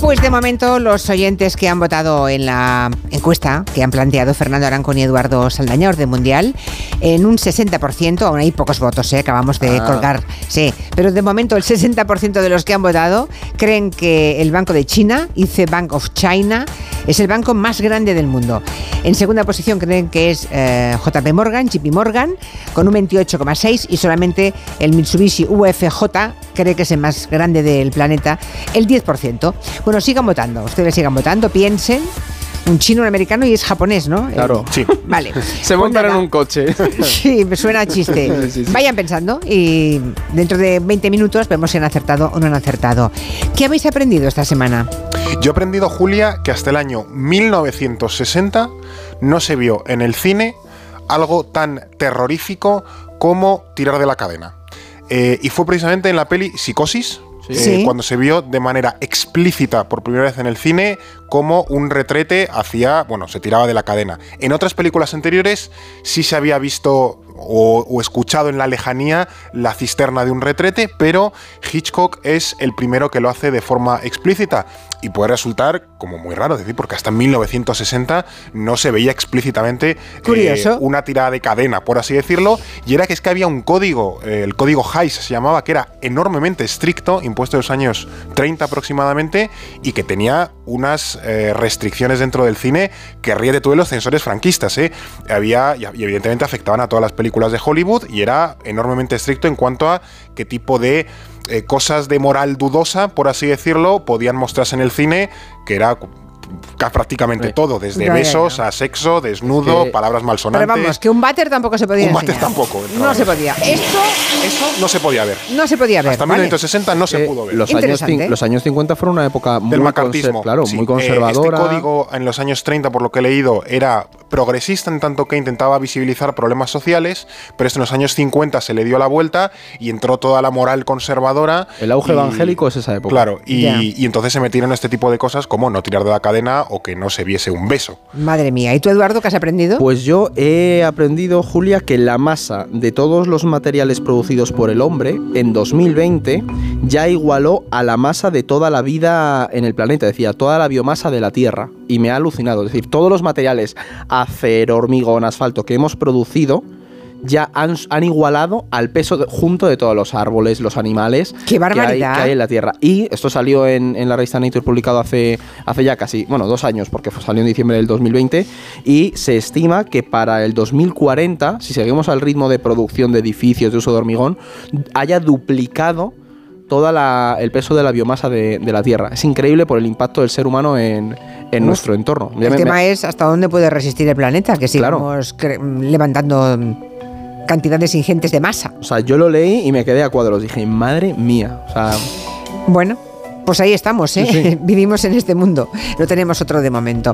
Pues de momento los oyentes que han votado en la encuesta que han planteado Fernando Arancón y Eduardo Saldaña de Mundial, en un 60%, aún hay pocos votos, ¿eh? acabamos de Ah. colgar, sí, pero de momento el 60% de los que han votado creen que el Banco de China, IC Bank of China, es el banco más grande del mundo. En segunda posición creen que es eh, JP Morgan, JP Morgan, con un 28,6 y solamente el Mitsubishi UFJ cree que es el más grande del planeta, el 10%. Bueno, sigan votando, ustedes sigan votando, piensen. Un chino, un americano y es japonés, ¿no? Claro. Eh, Vale. Se Pues montan en nada. un coche. Sí, me suena a chiste. Sí, sí. Vayan pensando y dentro de 20 minutos vemos si han acertado o no han acertado. ¿Qué habéis aprendido esta semana? Yo he aprendido, Julia, que hasta el año 1960 no se vio en el cine algo tan terrorífico como tirar de la cadena. Eh, y fue precisamente en la peli Psicosis, Sí. eh, cuando se vio de manera explícita por primera vez en el cine como un retrete hacia, bueno, se tiraba de la cadena. En otras películas anteriores sí se había visto o, o escuchado en la lejanía la cisterna de un retrete, pero Hitchcock es el primero que lo hace de forma explícita y puede resultar como muy raro, es decir, porque hasta en 1960 no se veía explícitamente eh, una tirada de cadena, por así decirlo, y era que es que había un código, eh, el código Hays se llamaba, que era enormemente estricto, impuesto en los años 30 aproximadamente, y que tenía unas eh, restricciones dentro del cine que ríete tú de los censores franquistas, ¿eh? Había, y evidentemente afectaban a todas las películas de Hollywood, y era enormemente estricto en cuanto a qué tipo de eh, cosas de moral dudosa, por así decirlo, podían mostrarse en el cine, que era prácticamente Sí. todo, desde Ya, ya, besos ya. a sexo, desnudo, Es que- palabras Pero malsonantes. vamos, que un váter tampoco se podía Un váter tampoco, No no. se podía. Esto Eso no se podía ver. no se podía ver. Hasta ¿vale? 1960 no se Eh, pudo ver. Los años, los años 50 fueron una época muy, del conser- macartismo. claro, Sí, muy eh, conservadora. este código en los años 30, por lo que he leído, era progresista en tanto que intentaba visibilizar problemas sociales, pero esto en los años 50 se le dio la vuelta y entró toda la moral conservadora. El auge y- evangélico es esa época. Claro, y, Ya. y entonces se metieron este tipo de cosas como no tirar de la cadena o que no se viese un beso. Madre mía. ¿Y tú, Eduardo, qué has aprendido? Pues yo he aprendido, Julia, que la masa de todos los materiales producidos por el hombre en 2020 ya igualó a la masa de toda la vida en el planeta, decía, toda la biomasa de la Tierra. Y me ha alucinado. Es decir, todos los materiales, acero, hormigón, asfalto que hemos producido ya han, han igualado al peso de- junto de todos los árboles, los animales ¡Qué que hay, barbaridad! que hay en la Tierra. Y esto salió en, en la revista Nature publicado hace, hace ya casi, bueno, dos años, porque salió en diciembre del 2020, y se estima que para el 2040, si seguimos al ritmo de producción de edificios de uso de hormigón, haya duplicado toda la- el peso de la biomasa de, de la Tierra. Es increíble por el impacto del ser humano en, en Uf. nuestro entorno. Ya el me- tema me- es hasta dónde puede resistir el planeta, que sigamos levantando cantidades ingentes de masa. o sea, yo lo leí y me quedé a cuadros. Dije, madre mía. O sea, Bueno, pues ahí estamos, ¿eh? Sí, sí. Vivimos en este mundo. No tenemos otro de momento.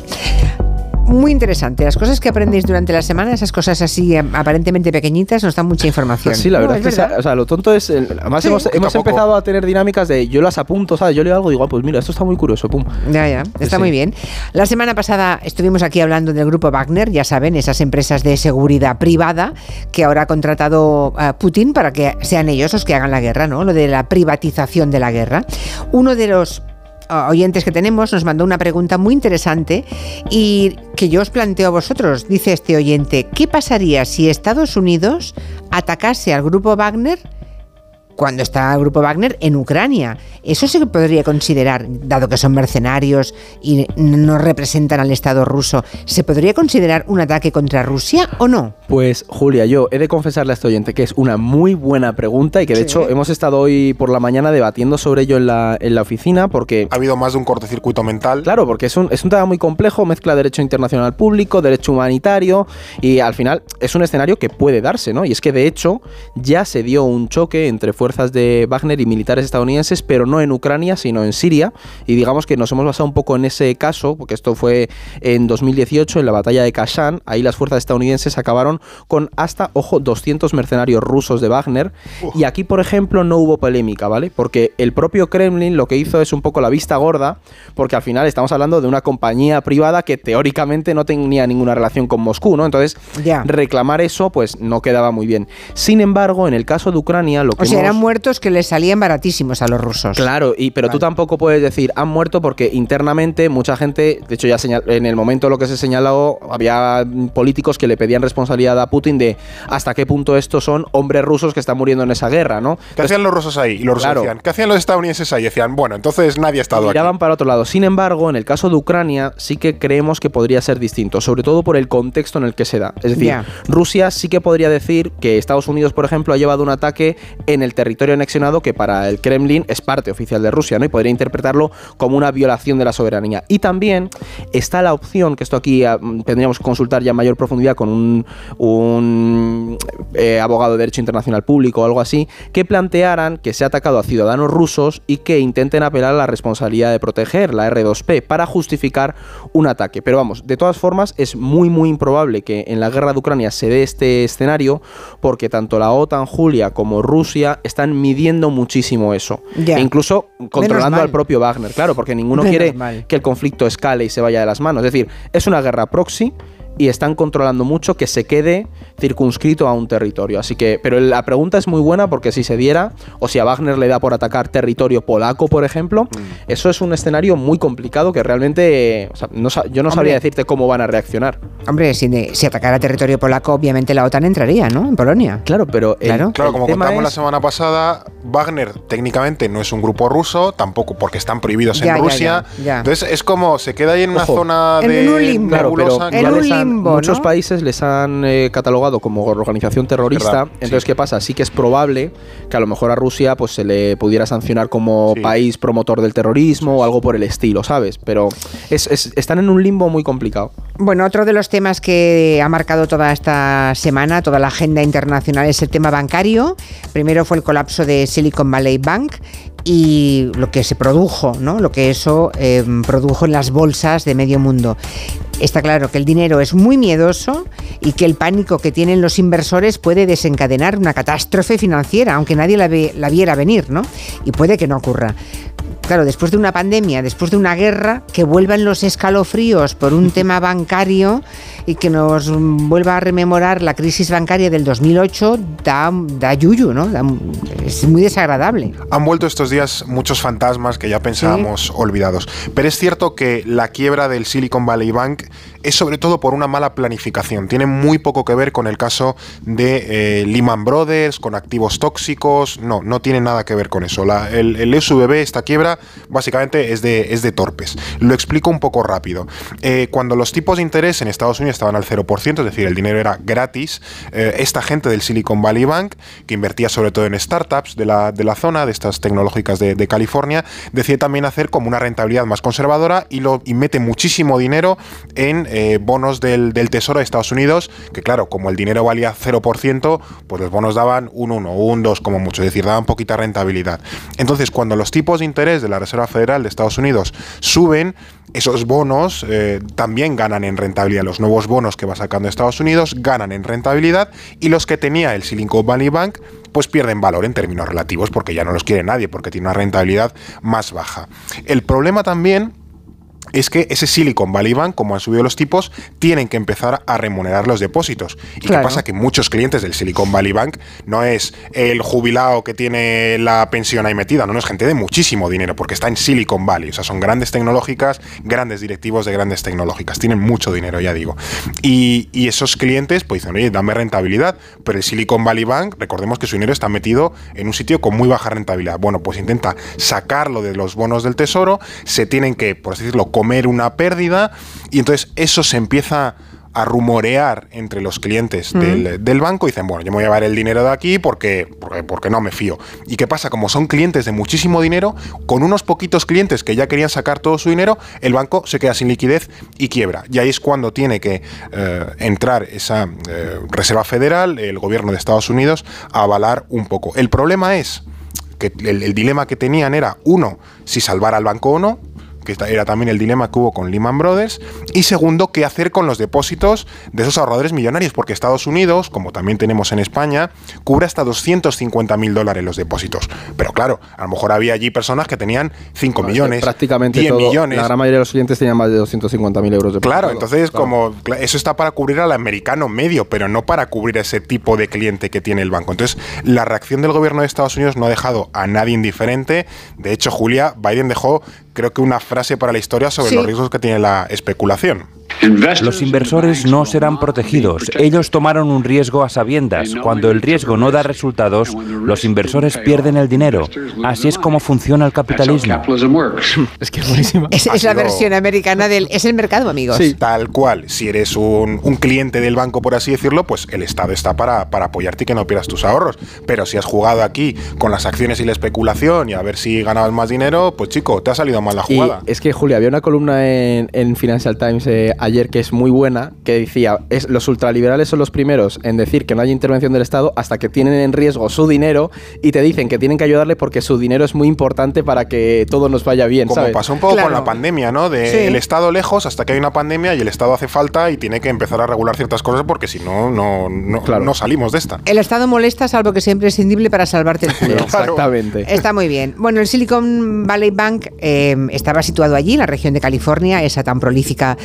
Muy interesante. Las cosas que aprendéis durante la semana, esas cosas así eh, aparentemente pequeñitas, nos dan mucha información. Sí, la No, verdad es que verdad. sea- o sea, lo tonto es. el- además, Sí. hemos, empezado a tener dinámicas de yo las apunto, ¿sabes? Yo leo algo y digo, ah, pues mira, esto está muy curioso, pum. Ya, ya, está sí. muy bien. La semana pasada estuvimos aquí hablando del grupo Wagner, ya saben, esas empresas de seguridad privada que ahora ha contratado a Putin para que sean ellos los que hagan la guerra, ¿no? Lo de la privatización de la guerra. Uno de los oyentes que tenemos nos mandó una pregunta muy interesante y que yo os planteo a vosotros. Dice este oyente, ¿qué pasaría si Estados Unidos atacase al grupo Wagner cuando está el grupo Wagner en Ucrania. Eso se podría considerar, dado que son mercenarios y no representan al Estado ruso, ¿se podría considerar un ataque contra Rusia o no? Pues Julia, yo he de confesarle a este oyente que es una muy buena pregunta y que de Sí. hecho hemos estado hoy por la mañana debatiendo sobre ello en la, en la oficina porque... Ha habido más de un cortocircuito mental. Claro, porque es un, es un tema muy complejo, mezcla derecho internacional público, derecho humanitario y al final es un escenario que puede darse, ¿no? Y es que de hecho ya se dio un choque entre fuerzas de Wagner y militares estadounidenses, pero no en Ucrania, sino en Siria. Y digamos que nos hemos basado un poco en ese caso, porque esto fue en 2018, en la batalla de Kashan. Ahí las fuerzas estadounidenses acabaron con hasta, ojo, 200 mercenarios rusos de Wagner. Y aquí, por ejemplo, no hubo polémica, ¿vale? Porque el propio Kremlin lo que hizo es un poco la vista gorda, porque al final estamos hablando de una compañía privada que teóricamente no tenía ninguna relación con Moscú, ¿no? Entonces, reclamar eso, pues no quedaba muy bien. Sin embargo, en el caso de Ucrania, lo que O sea, era un muertos que les salían baratísimos a los rusos. Claro, y, pero tú tampoco puedes decir han muerto porque internamente mucha gente, de hecho ya en el momento lo que se señaló, había políticos que le pedían responsabilidad a Putin de hasta qué punto estos son hombres rusos que están muriendo en esa guerra, ¿no? ¿Qué hacían los rusos ahí? Y los rusos decían, ¿qué hacían los estadounidenses ahí? decían, bueno, entonces nadie ha estado miraban para otro lado. Sin embargo, en el caso de Ucrania sí que creemos que podría ser distinto, sobre todo por el contexto en el que se da. Es decir, Rusia sí que podría decir que Estados Unidos, por ejemplo, ha llevado un ataque en el territorio anexionado que para el Kremlin es parte oficial de Rusia, ¿no? Y podría interpretarlo como una violación de la soberanía. Y también está la opción, que esto aquí ah, tendríamos que consultar ya en mayor profundidad con un, eh, abogado de derecho internacional público o algo así, que plantearan que se ha atacado a ciudadanos rusos y que intenten apelar a la responsabilidad de proteger la R2P para justificar un ataque. Pero vamos, de todas formas es muy muy improbable que en la guerra de Ucrania se dé este escenario porque tanto la OTAN, Julia, como Rusia están midiendo muchísimo eso. E incluso controlando al propio Wagner, claro, porque ninguno quiere que el conflicto escale y se vaya de las manos. Es decir, es una guerra proxy y están controlando mucho que se quede circunscrito a un territorio. Así que, pero la pregunta es muy buena porque si se diera, o si a Wagner le da por atacar territorio polaco, por ejemplo, mm. eso es un escenario muy complicado que realmente, yo no sabría decirte cómo van a reaccionar. Hombre, si, si atacara territorio polaco, obviamente la OTAN entraría, ¿no? En Polonia. Claro, pero claro, claro como contamos la semana pasada, Wagner técnicamente no es un grupo ruso, tampoco porque están prohibidos en Rusia. Entonces es como se queda ahí en una zona de en un limbo, muchos países les han eh, catalogado como organización terrorista. entonces, ¿qué pasa? Sí que es probable que a lo mejor a Rusia pues se le pudiera sancionar como país promotor del terrorismo o algo por el estilo, ¿sabes? Pero están en un limbo muy complicado. Bueno, otro de los temas que ha marcado toda esta semana, toda la agenda internacional, es el tema bancario. Primero fue el colapso de Silicon Valley Bank y lo que se produjo, ¿no? lo que eso eh, produjo en las bolsas de medio mundo. Está claro que el dinero es muy miedoso y que el pánico que tienen los inversores puede desencadenar una catástrofe financiera, aunque nadie la, la viera venir, ¿no? Y puede que no ocurra claro, después de una pandemia, después de una guerra, que vuelvan los escalofríos por un tema bancario y que nos vuelva a rememorar la crisis bancaria del 2008, da, da yuyu, ¿no? es muy desagradable. Han vuelto estos días muchos fantasmas que ya pensábamos olvidados. Pero es cierto que la quiebra del Silicon Valley Bank es sobre todo por una mala planificación. Tiene muy poco que ver con el caso de eh, Lehman Brothers, con activos tóxicos. No, no tiene nada que ver con eso. el, el SVB, esta quiebra, básicamente es de, es de torpes. Lo explico un poco rápido. Eh, cuando los tipos de interés en Estados Unidos estaban al 0%, es decir, el dinero era gratis, eh, esta gente del Silicon Valley Bank, que invertía sobre todo en startups de la, de la zona, de estas tecnológicas de, California, decide también hacer como una rentabilidad más conservadora y, lo, y mete muchísimo dinero en eh, bonos del, Tesoro de Estados Unidos, que claro, como el dinero valía 0%, pues los bonos daban un 1 o un 2 como mucho, es decir, daban poquita rentabilidad. Entonces, cuando los tipos de interés de la Reserva Federal de Estados Unidos suben, esos bonos eh, también ganan en rentabilidad. Los nuevos bonos que va sacando Estados Unidos ganan en rentabilidad y los que tenía el Silicon Valley Bank pues pierden valor en términos relativos porque ya no los quiere nadie, porque tiene una rentabilidad más baja. El problema también es que ese Silicon Valley Bank, como han subido los tipos, tienen que empezar a remunerar los depósitos. ¿Y qué pasa? Que muchos clientes del Silicon Valley Bank no es el jubilado que tiene la pensión ahí metida, no, no es gente de muchísimo dinero, porque está en Silicon Valley. O sea, son grandes tecnológicas, grandes directivos de grandes tecnológicas. Tienen mucho dinero, ya digo. Y, esos clientes, pues dicen, oye, dame rentabilidad. Pero el Silicon Valley Bank, recordemos que su dinero está metido en un sitio con muy baja rentabilidad. Bueno, pues intenta sacarlo de los bonos del tesoro, se tienen que, por así decirlo, comer una pérdida y entonces eso se empieza a rumorear entre los clientes del, banco y dicen, bueno, yo me voy a llevar el dinero de aquí porque, porque, porque, no me fío. ¿Y qué pasa? Como son clientes de muchísimo dinero, con unos poquitos clientes que ya querían sacar todo su dinero, el banco se queda sin liquidez y quiebra. Y ahí es cuando tiene que eh, entrar esa eh, Reserva Federal, el gobierno de Estados Unidos, a avalar un poco. El problema es que el dilema que tenían era, uno, si salvar al banco o no, que era también el dilema que hubo con Lehman Brothers. Y segundo, qué hacer con los depósitos de esos ahorradores millonarios, porque Estados Unidos, como también tenemos en España, cubre hasta 250 mil dólares los depósitos. Pero claro, a lo mejor había allí personas que tenían 5 millones, prácticamente 10 millones. La gran mayoría de los clientes tenían más de 250 mil euros de Claro, entonces como eso está para cubrir al americano medio, pero no para cubrir ese tipo de cliente que tiene el banco. Entonces, la reacción del gobierno de Estados Unidos no ha dejado a nadie indiferente. De hecho, Julia, Biden dejó creo que una frase para la historia sobre los riesgos que tiene la especulación. Los inversores no serán protegidos. Ellos tomaron un riesgo a sabiendas. Cuando el riesgo no da resultados, los inversores pierden el dinero. Así es como funciona el capitalismo. Es que es buenísima. Es, la versión americana del... Es el mercado, amigos. Sí, tal cual. Si eres un, cliente del banco, por así decirlo, pues el Estado está para, para apoyarte y que no pierdas tus ahorros. Pero si has jugado aquí con las acciones y la especulación y a ver si ganabas más dinero, pues chico, te ha salido mal la jugada. es que, Julia, había una columna en, Financial Times eh, ayer que es muy buena, que decía, es, los ultraliberales son los primeros en decir que no hay intervención del Estado hasta que tienen en riesgo su dinero y te dicen que tienen que ayudarle porque su dinero es muy importante para que todo nos vaya bien. Como pasó un poco con la pandemia, ¿no? De el Estado lejos hasta que hay una pandemia y el Estado hace falta y tiene que empezar a regular ciertas cosas porque si no, no, no, salimos de esta. El Estado molesta salvo que sea imprescindible para salvarte el culo. Exactamente. Está muy bien. Bueno, el Silicon Valley Bank eh, estaba situado allí, en la región de California, esa tan prolífica,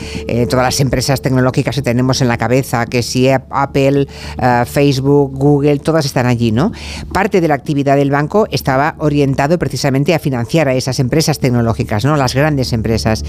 eh, todas las empresas tecnológicas que tenemos en la cabeza, que si Apple, eh, Facebook, Google, todas están allí, ¿no? Parte de la actividad del banco estaba orientado precisamente a financiar a esas empresas tecnológicas, ¿no? Las grandes empresas.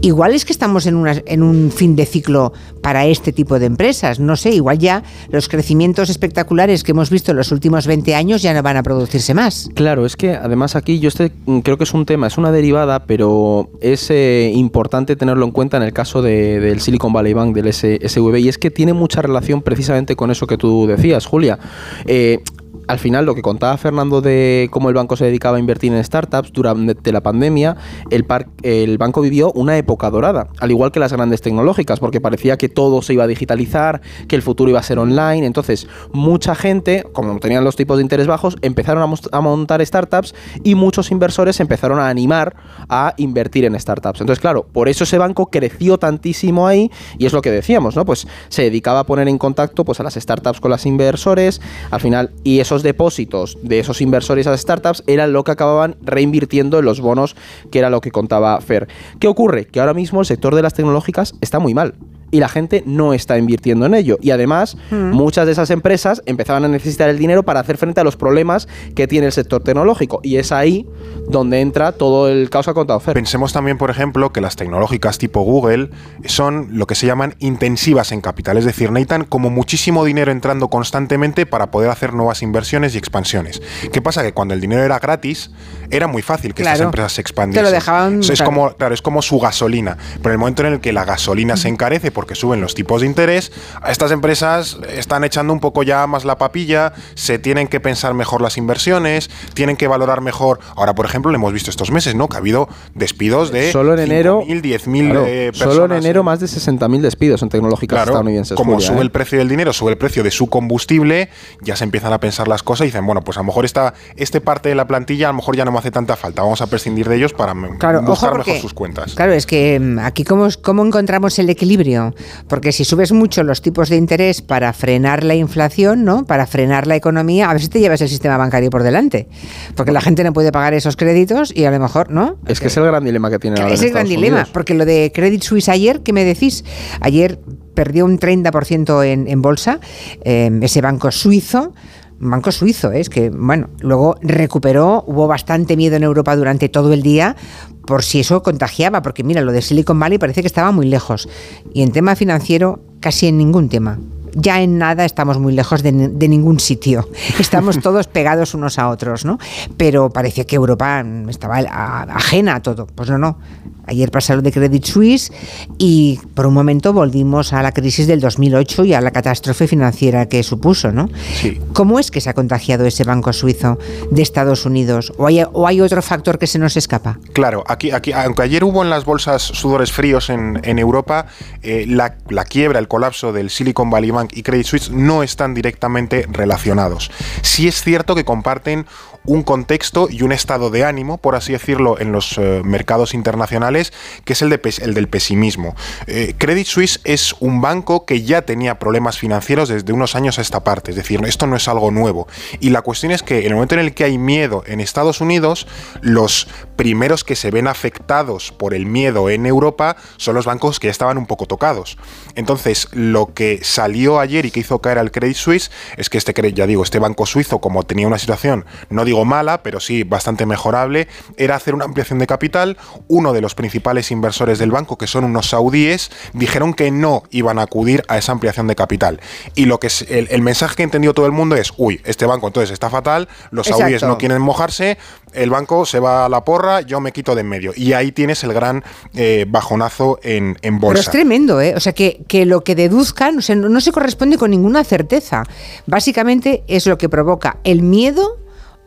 Igual es que estamos en, una, en un fin de ciclo para este tipo de empresas, no sé, igual ya los crecimientos espectaculares que hemos visto en los últimos 20 años ya no van a producirse más. Claro, es que además aquí yo este, creo que es un tema, es una derivada, pero es eh, importante tenerlo en cuenta en el caso del Silicon Valley Bank, del SVB, y es que tiene mucha relación precisamente con eso que tú decías, Julia. Eh, al final lo que contaba Fernando de cómo el banco se dedicaba a invertir en startups durante la pandemia, el, banco vivió una época dorada, al igual que las grandes tecnológicas, porque parecía que todo se iba a digitalizar, que el futuro iba a ser online. Entonces, mucha gente, como tenían los tipos de interés bajos, empezaron a, montar startups y muchos inversores empezaron a animar a invertir en startups. Entonces, claro, por eso ese banco creció tantísimo ahí y es lo que decíamos, ¿no? Pues se dedicaba a poner en contacto pues, a las startups con los inversores, al final, y eso depósitos de esos inversores a startups eran lo que acababan reinvirtiendo en los bonos, que era lo que contaba Fer. ¿Qué ocurre? Que ahora mismo el sector de las tecnológicas está muy mal y la gente no está invirtiendo en ello. Y además, mm. muchas de esas empresas empezaban a necesitar el dinero para hacer frente a los problemas que tiene el sector tecnológico. Y es ahí donde entra todo el caos que ha contado Fer. Pensemos también, por ejemplo, que las tecnológicas tipo Google son lo que se llaman intensivas en capital. Es decir, necesitan como muchísimo dinero entrando constantemente para poder hacer nuevas inversiones y expansiones. ¿Qué pasa? Que cuando el dinero era gratis, era muy fácil que estas empresas se expandiesen. Te lo dejaban. Es como, claro, es como su gasolina. Pero en el momento en el que la gasolina se encarece, porque suben los tipos de interés, estas empresas están echando un poco ya más la papilla, se tienen que pensar mejor las inversiones, tienen que valorar mejor. Ahora, por ejemplo, le hemos visto estos meses, ¿no? Que ha habido despidos de solo en enero 10.000 eh, personas. Solo en enero más de 60.000 despidos en tecnológicas estadounidenses. Como sube ¿eh? el precio del dinero, sube el precio de su combustible, ya se empiezan a pensar las cosas y dicen, bueno, pues a lo mejor esta este parte de la plantilla a lo mejor ya no me hace tanta falta, vamos a prescindir de ellos para buscar mejor sus cuentas. Claro, es que mm, aquí cómo, cómo encontramos el equilibrio porque si subes mucho los tipos de interés para frenar la inflación, ¿no? Para frenar la economía, a ver si te llevas el sistema bancario por delante. Porque la gente no puede pagar esos créditos y a lo mejor, ¿no? Es que es el gran dilema que tiene ahora. Es el gran dilema, porque lo de Credit Suisse ayer, ¿qué me decís? Ayer perdió un 30% en, en bolsa, eh, ese banco suizo banco suizo, ¿eh? es que, bueno, luego recuperó, hubo bastante miedo en Europa durante todo el día por si eso contagiaba, porque mira, lo de Silicon Valley parece que estaba muy lejos. Y en tema financiero, casi en ningún tema ya en nada estamos muy lejos de, ningún sitio. Estamos todos pegados unos a otros, ¿no? Pero parecía que Europa estaba ajena a todo. Pues no, no. Ayer pasaron de Credit Suisse y por un momento volvimos a la crisis del 2008 y a la catástrofe financiera que supuso, ¿no? Sí. ¿Cómo es que se ha contagiado ese banco suizo de Estados Unidos? ¿O hay, o hay otro factor que se nos escapa? Claro, aquí, aquí aunque ayer hubo en las bolsas sudores fríos en, en Europa, eh, la, la, quiebra, el colapso del Silicon Valley Bank y Credit Suisse no están directamente relacionados. Sí es cierto que comparten un contexto y un estado de ánimo, por así decirlo, en los eh, mercados internacionales que es el del pesimismo. Eh, Credit Suisse es un banco que ya tenía problemas financieros desde unos años a esta parte, es decir, esto no es algo nuevo. Y la cuestión es que en el momento en el que hay miedo en Estados Unidos, los primeros que se ven afectados por el miedo en Europa son los bancos que ya estaban un poco tocados. Entonces, lo que salió ayer y que hizo caer al Credit Suisse es que este, ya digo, este banco suizo, como tenía una situación, no digo mala, pero sí bastante mejorable, era hacer una ampliación de capital. Uno de los principales inversores del banco, que son unos saudíes, dijeron que no iban a acudir a esa ampliación de capital. Y lo que es, el, mensaje que entendió todo el mundo es, uy, este banco entonces está fatal, los saudíes no quieren mojarse, el banco se va a la porra, yo me quito de en medio. Y ahí tienes el gran eh, bajonazo en, en, bolsa. Pero es tremendo, ¿eh? O sea, que, que lo que deduzcan no se corresponde con ninguna certeza. Básicamente es lo que provoca el miedo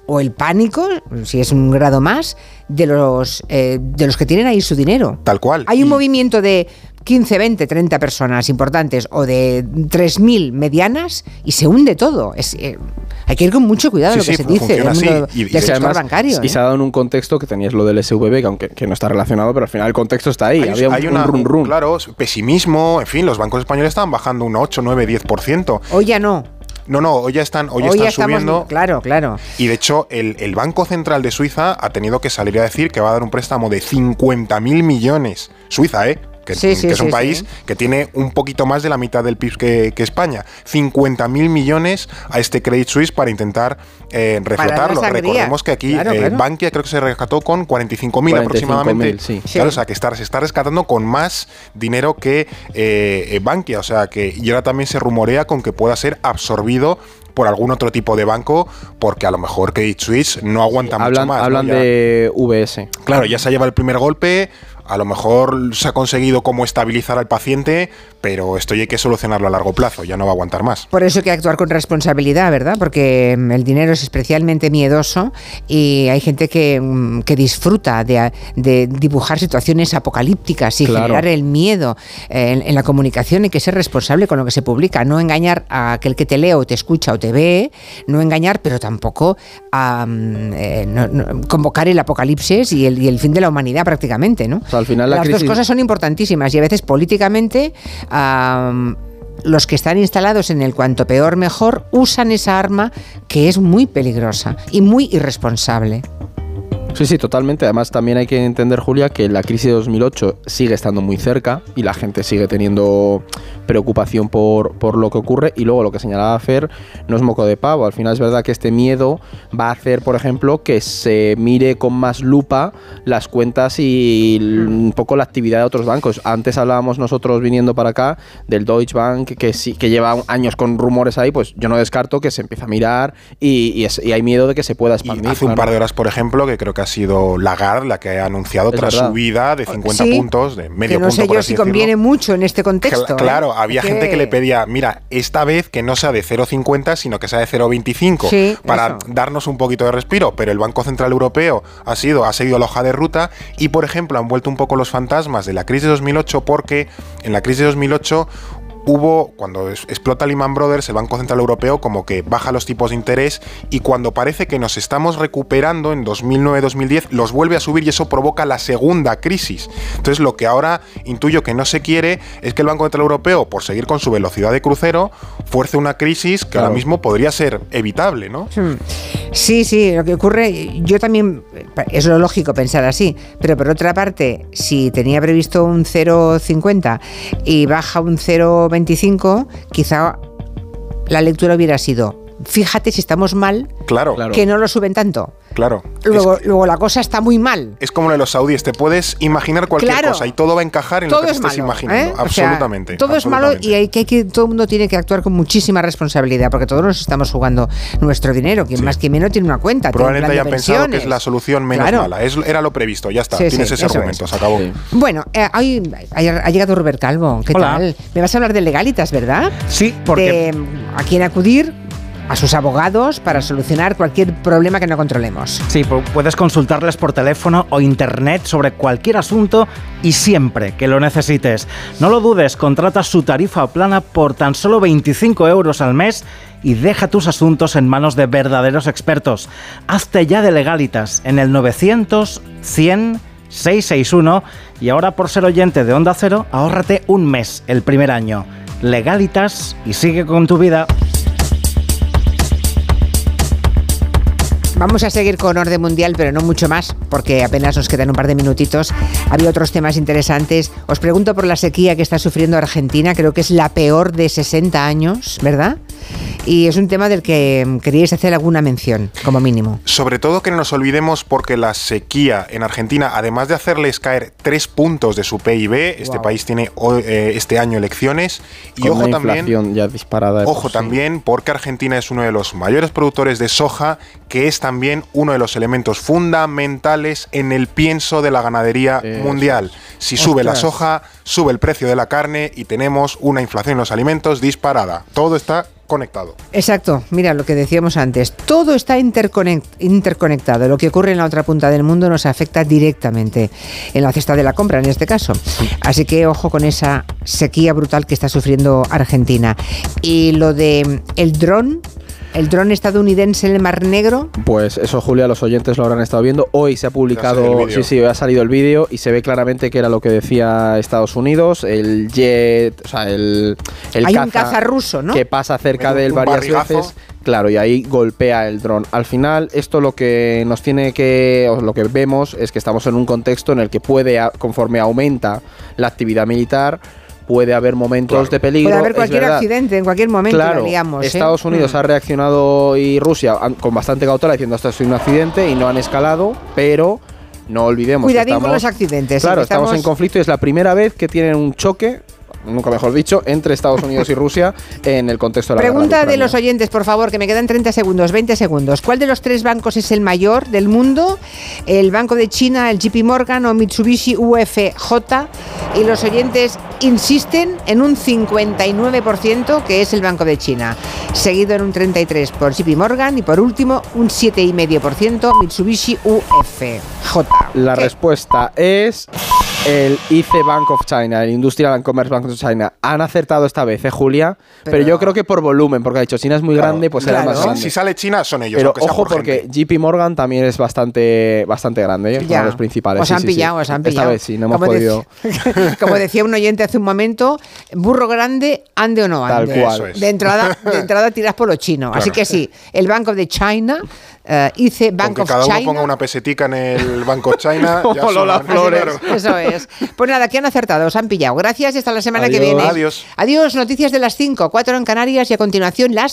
o el pánico, si es un grado más, de los, eh, de los que tienen ahí su dinero. Tal cual. Hay un movimiento de 15, 20, 30 personas importantes o de 3.000 medianas y se hunde todo. Es, eh, hay que ir con mucho cuidado lo que se dice mundo y, del sector bancario. Y se ha dado en un contexto que tenías lo del SVB, que aunque que no está relacionado, pero al final el contexto está ahí. Hay, Había un, run, run, Claro, pesimismo, en fin, los bancos españoles estaban bajando un 8, 9, 10%. Hoy ya no. No, no, hoy ya están, hoy, están subiendo. Claro, claro. Y de hecho, el, el, Banco Central de Suiza ha tenido que salir a decir que va a dar un préstamo de 50.000 millones. Suiza, ¿eh? Que, es un país que tiene un poquito más de la mitad del PIB que, que España. 50.000 millones a este Credit Suisse para intentar eh, reflotarlo. Recordemos que aquí eh, Bankia creo que se rescató con 45.000 aproximadamente. Claro, o sea, que está, se está rescatando con más dinero que eh, Bankia. O sea, que y ahora también se rumorea con que pueda ser absorbido por algún otro tipo de banco, porque a lo mejor Credit Suisse no aguanta mucho más. Hablan de VS. Claro, ya se lleva el primer golpe, a lo mejor se ha conseguido como estabilizar al paciente, pero esto ya hay que solucionarlo a largo plazo, ya no va a aguantar más. Por eso hay que actuar con responsabilidad, ¿verdad? Porque mm, el dinero es especialmente miedoso y hay gente que, mm, disfruta de, dibujar situaciones apocalípticas y generar el miedo en, en, la comunicación. Hay que ser responsable con lo que se publica, no engañar a aquel que te lee o te escucha o te ve, no engañar, pero tampoco a, mm, eh, convocar el apocalipsis y el, y el fin de la humanidad prácticamente, ¿no? Al final Las dos cosas son importantísimas y a veces políticamente los que están instalados en el cuanto peor mejor usan esa arma que es muy peligrosa y muy irresponsable. Sí, sí, totalmente. Además, también hay que entender, Julia, que la crisis de 2008 sigue estando muy cerca y la gente sigue teniendo preocupación por, por lo que ocurre. Y luego lo que señalaba Fer no es moco de pavo. Al final es verdad que este miedo va a hacer, por ejemplo, que se mire con más lupa las cuentas y un poco la actividad de otros bancos. Antes hablábamos nosotros viniendo para acá del Deutsche Bank, que sí, que lleva años con rumores ahí, pues yo no descarto que se empiece a mirar y, hay miedo de que se pueda expandir. hace un par de horas, por ejemplo, que creo que ha sido Lagarde la que ha anunciado otra subida de 50 puntos, de medio que no sé yo si conviene mucho en este contexto. ¿eh? claro, había gente que le pedía, mira, esta vez que no sea de 0,50, sino que sea de 0,25, para darnos un poquito de respiro. Pero el Banco Central Europeo ha sido, ha seguido la hoja de ruta y, por ejemplo, han vuelto un poco los fantasmas de la crisis de 2008 porque en la crisis de 2008 hubo, cuando explota Lehman Brothers, el Banco Central Europeo como que baja los tipos de interés y cuando parece que nos estamos recuperando en 2009-2010, los vuelve a subir y eso provoca la segunda crisis. Entonces lo que ahora intuyo que no se quiere es que el Banco Central Europeo, por seguir con su velocidad de crucero, fuerce una crisis que ahora mismo podría ser evitable, ¿no? Hmm. Sí, sí, lo que ocurre, yo también, es lo lógico pensar así, pero por otra parte, si tenía previsto un 0,50 y baja un 0,20, quizá la lectura hubiera sido, fíjate si estamos mal, claro. que no lo suben tanto. Claro. Luego, luego la cosa está muy mal. Es como lo de los saudíes, te puedes imaginar cualquier cosa y todo va a encajar en lo que estés imaginando. ¿eh? Absolutamente. todo es malo y hay que, que, todo el mundo tiene que actuar con muchísima responsabilidad porque todos nos estamos jugando nuestro dinero. Quien más que menos tiene una cuenta. Probablemente hayan pensado que es la solución menos mala. era lo previsto, ya está. Tienes ese argumento, se acabó. Bueno, eh, ha llegado Robert Calvo. ¿Qué tal? Me vas a hablar de legalitas, ¿verdad? Sí, porque. De, a quién acudir a sus abogados para solucionar cualquier problema que no controlemos. Sí, puedes consultarles por teléfono o internet sobre cualquier asunto y siempre que lo necesites. No lo dudes, contrata su tarifa plana por tan solo 25 euros al mes y deja tus asuntos en manos de verdaderos expertos. Hazte ya de legalitas en el 900 100 661 y ahora por ser oyente de Onda Cero, ahórrate un mes el primer año. Legalitas y sigue con tu vida. Vamos a seguir con orden mundial, pero no mucho más, porque apenas nos quedan un par de minutitos. Había otros temas interesantes. Os pregunto por la sequía que está sufriendo Argentina, creo que es la peor de 60 años, ¿verdad? Y es un tema del que queríais hacer alguna mención, como mínimo. Sobre todo que no nos olvidemos porque la sequía en Argentina, además de hacerles caer tres puntos de su PIB, este país tiene eh, este año elecciones y Con ojo una también, inflación ya disparada. ojo por sí. también porque Argentina es uno de los mayores productores de soja, que es también uno de los elementos fundamentales en el pienso de la ganadería mundial. Si sube la soja, sube el precio de la carne y tenemos una inflación en los alimentos disparada. Todo está conectado. Exacto, mira lo que decíamos antes, todo está interconect- interconectado, lo que ocurre en la otra punta del mundo nos afecta directamente en la cesta de la compra en este caso. Así que ojo con esa sequía brutal que está sufriendo Argentina. Y lo de mm, el dron, el dron estadounidense en el Mar Negro, Pues eso, Julia, los oyentes lo habrán estado viendo. Hoy se ha publicado, sí, sí, ha salido el vídeo y se ve claramente que era lo que decía Estados Unidos, el jet, o sea, el, el hay un caza ruso, ¿no? que pasa cerca Un- de él varias barrigazo. veces. Claro, y ahí golpea el dron. Al final, esto lo que nos tiene que, o lo que vemos es que estamos en un contexto en el que puede, conforme aumenta la actividad militar, puede haber momentos Claro. de peligro. Puede haber cualquier accidente en cualquier momento, Claro, liamos, ¿eh? Estados Unidos Mm. ha reaccionado y Rusia han- con bastante cautela diciendo esto es un accidente y no han escalado, pero no olvidemos que Cuidadín con estamos, los accidentes. Claro, que estamos en conflicto y es la primera vez que tienen un choque, nunca mejor dicho, entre Estados Unidos y Rusia en el contexto de la guerra Pregunta de los oyentes, por favor, que me quedan 30 segundos, 20 segundos. ¿Cuál de los tres bancos es el mayor del mundo? ¿El Banco de China, el JP Morgan o Mitsubishi UFJ? Y los oyentes insisten en un 59% que es el Banco de China, seguido en un 33% por JP Morgan y por último un 7,5% Mitsubishi UFJ. La ¿Qué? respuesta es el IC Bank of China, el Industrial and Commerce Bank of China. Han acertado esta vez, ¿eh, Julia? Pero, Pero- yo creo que por volumen, porque ha dicho China es muy Claro, grande, pues será claro. más Si- grande. Si sale China, son ellos. Pero ojo por porque gente. JP Morgan también es bastante, bastante grande, ¿eh? Uno de los principales. Os sí, han sí, sí. pillado, os han pillado. Esta vez sí, no hemos Como podido. dec- Como decía un oyente hace un momento, burro grande, ande o no Tal ande. cual. Eso es. De entrada, de entrada tiras por lo chino. Así que sí, el Banco de China, eh, IC Bank Aunque of cada uno ponga una pesetica en el Banco China. ya Como Lola Flores. Eso es. Pues nada, que han acertado, os han pillado. Gracias y hasta la semana que viene. Adiós. Adiós, noticias de las 5, 4 en Canarias y a continuación las